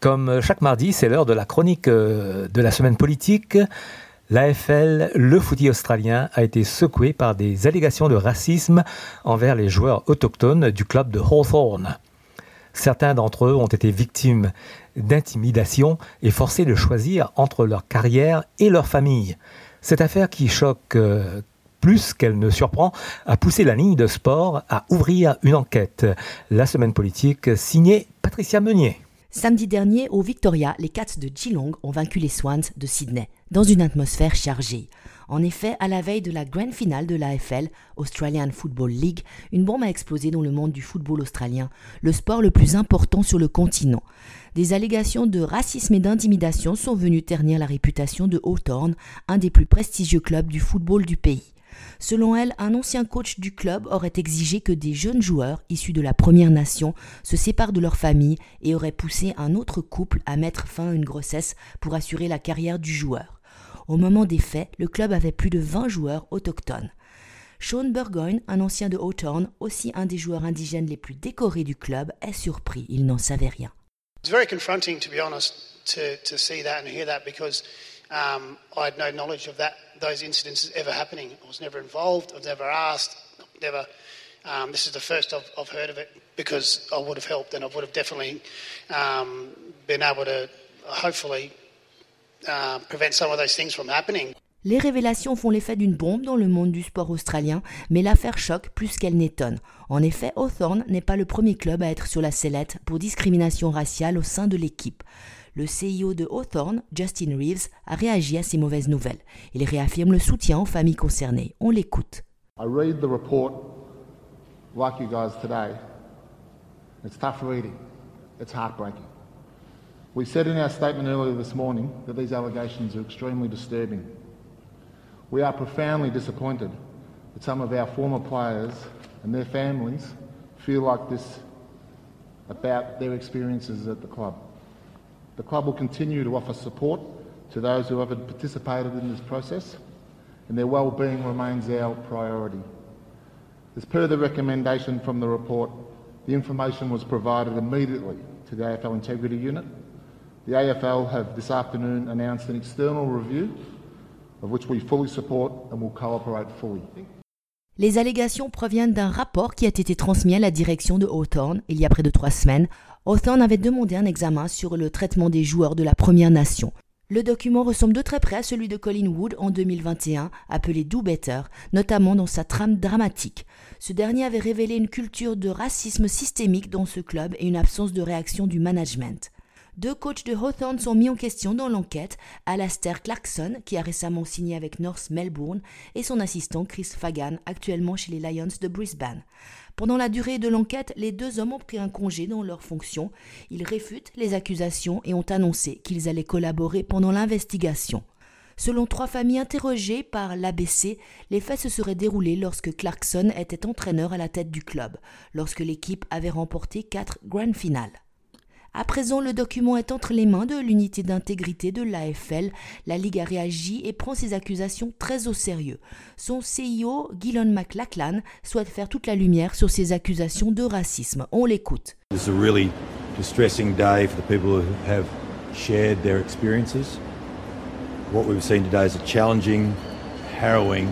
Comme chaque mardi, c'est l'heure de la chronique euh, de la semaine politique. L'AFL, le footy australien, a été secoué par des allégations de racisme envers les joueurs autochtones du club de Hawthorne. Certains d'entre eux ont été victimes d'intimidation et forcés de choisir entre leur carrière et leur famille. Cette affaire qui choque euh, plus qu'elle ne surprend a poussé la ligne de sport à ouvrir une enquête. La semaine politique signée Patricia Meunier. Samedi dernier, au Victoria, les Cats de Geelong ont vaincu les Swans de Sydney, dans une atmosphère chargée. En effet, à la veille de la grande finale de l'AFL, Australian Football League, une bombe a explosé dans le monde du football australien, le sport le plus important sur le continent. Des allégations de racisme et d'intimidation sont venues ternir la réputation de Hawthorn, un des plus prestigieux clubs du football du pays. Selon elle, un ancien coach du club aurait exigé que des jeunes joueurs issus de la Première Nation se séparent de leur famille et aurait poussé un autre couple à mettre fin à une grossesse pour assurer la carrière du joueur. Au moment des faits, le club avait plus de 20 joueurs autochtones. Sean Burgoyne, un ancien de Hawthorne, aussi un des joueurs indigènes les plus décorés du club, est surpris. Il n'en savait rien. Um, I had no knowledge of that, those incidents ever happening. I was never involved. I was never asked. Never. Um, this is the first I've, I've, heard of it because I would have helped and I would have definitely um, been able to hopefully uh, prevent some of those things from happening. Les révélations font l'effet d'une bombe dans le monde du sport australien, mais l'affaire choque plus qu'elle n'étonne. En effet, Hawthorne n'est pas le premier club à être sur la sellette pour discrimination raciale au sein de l'équipe. Le CEO de Hawthorne, Justin Reeves, a réagi à ces mauvaises nouvelles. Il réaffirme le soutien aux familles concernées. On l'écoute. I read the report like you guys today. It's tough reading. It's heartbreaking. We said in our statement earlier this morning that these allegations are extremely disturbing. We are profoundly disappointed that some of our former players and their families feel like this about their experiences at the club. The club will continue to offer support to those who have participated in this process, and their well-being remains our priority. As per the recommendation from the report, the information was provided immediately to the AFL Integrity Unit. The AFL have this afternoon announced an external review of which we fully support and will cooperate fully. Les allégations proviennent d'un rapport qui a été transmis à la direction de Hawthorne il y a près de trois semaines. Hawthorne avait demandé un examen sur le traitement des joueurs de la Première Nation. Le document ressemble de très près à celui de Colin Wood en 2021, appelé Do Better, notamment dans sa trame dramatique. Ce dernier avait révélé une culture de racisme systémique dans ce club et une absence de réaction du management. Deux coachs de Hawthorne sont mis en question dans l'enquête, Alastair Clarkson, qui a récemment signé avec North Melbourne, et son assistant Chris Fagan, actuellement chez les Lions de Brisbane. Pendant la durée de l'enquête, les deux hommes ont pris un congé dans leurs fonctions. Ils réfutent les accusations et ont annoncé qu'ils allaient collaborer pendant l'investigation. Selon trois familles interrogées par l'ABC, les faits se seraient déroulés lorsque Clarkson était entraîneur à la tête du club, lorsque l'équipe avait remporté quatre grand finales. À présent, le document est entre les mains de l'unité d'intégrité de l'AFL. La Ligue a réagi et prend ces accusations très au sérieux. Son CEO, Gillon McLachlan, souhaite faire toute la lumière sur ces accusations de racisme. On l'écoute. It's a really distressing day for the people who have shared their experiences. What we've seen today is a challenging, harrowing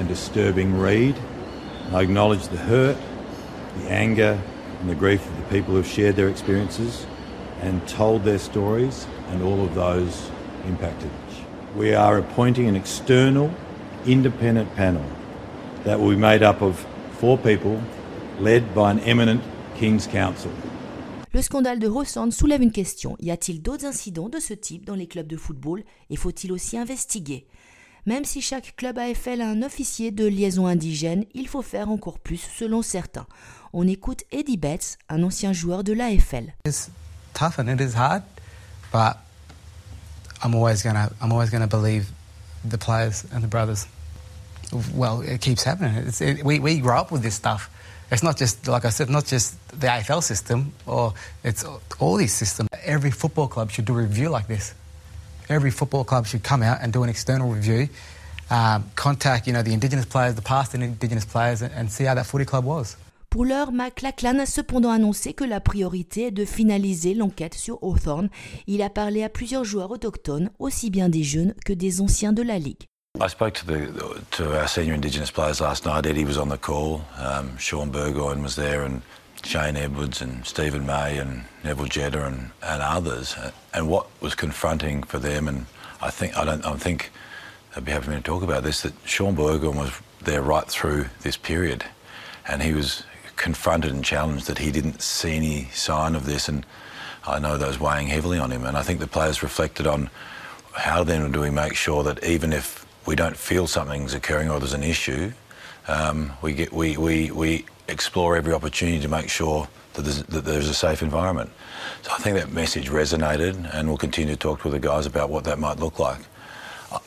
and disturbing read. I acknowledge the hurt, the anger and the grief of the people who've shared their experiences and told their stories and all of those impacted. We are appointing an external, independent panel that will be made up of four people led by an eminent King's Counsel. Le scandale de Rossand soulève une question. Y a-t-il d'autres incidents de ce type dans les clubs de football et faut-il aussi investiguer? Même si chaque club AFL a un officier de liaison indigène, il faut faire encore plus selon certains. On écoute Eddie Betts, un ancien joueur de l'AFL. It's tough and it is hard, but I'm always gonna I'm always gonna believe the players and the brothers. Well, it keeps happening. It's, it, we we grow up with this stuff. It's not just like I said, not just the AFL system, or it's all these systems. Every football club should do a review like this. Every football club should come out and do an external review, um, contact you know the Indigenous players, the past Indigenous players, and, and see how that footy club was. Pour l'heure, McLachlan a cependant annoncé que la priorité est de finaliser l'enquête sur Hawthorne. Il a parlé à plusieurs joueurs autochtones, aussi bien des jeunes que des anciens de la Ligue. I spoke to the to our senior Indigenous players last night. Eddie was on the call. Um, Sean Burgoyne was there, and Shane Edwards, and Stephen May, and Neville Jetta, and, and others. And what was confronting for them, and I think I don't I think I'd be happy to talk about this. That Sean Burgoyne was there right through this period, and he was confronted and challenged that he didn't see any sign of this, and I know that was weighing heavily on him. And I think the players reflected on how then do we make sure that even if we don't feel something's occurring or there's an issue, um, we get we, we, we explore every opportunity to make sure that there's, that there's a safe environment. So I think that message resonated, and we'll continue to talk to the guys about what that might look like.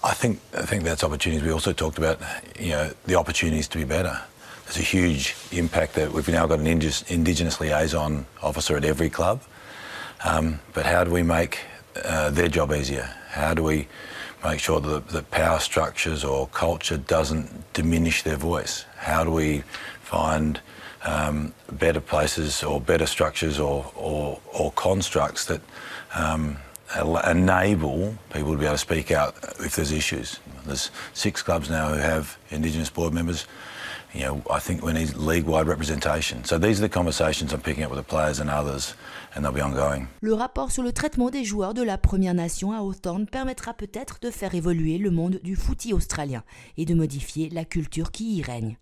I think I think that's opportunities. We also talked about you know the opportunities to be better. There's a huge impact that we've now got an Indigenous liaison officer at every club. Um, but how do we make uh, their job easier? How do we make sure that the power structures or culture doesn't diminish their voice? How do we find um, better places or better structures or, or, or constructs that um, enable people to be able to speak out if there's issues? There's six clubs now who have Indigenous board members. you know, I think we need league-wide representation. So these are the conversations I'm picking up with the players and others, and they'll be ongoing. Le rapport sur le traitement des joueurs de la Première Nation à Hawthorne permettra peut-être de faire évoluer le monde du footy australien et de modifier la culture qui y règne.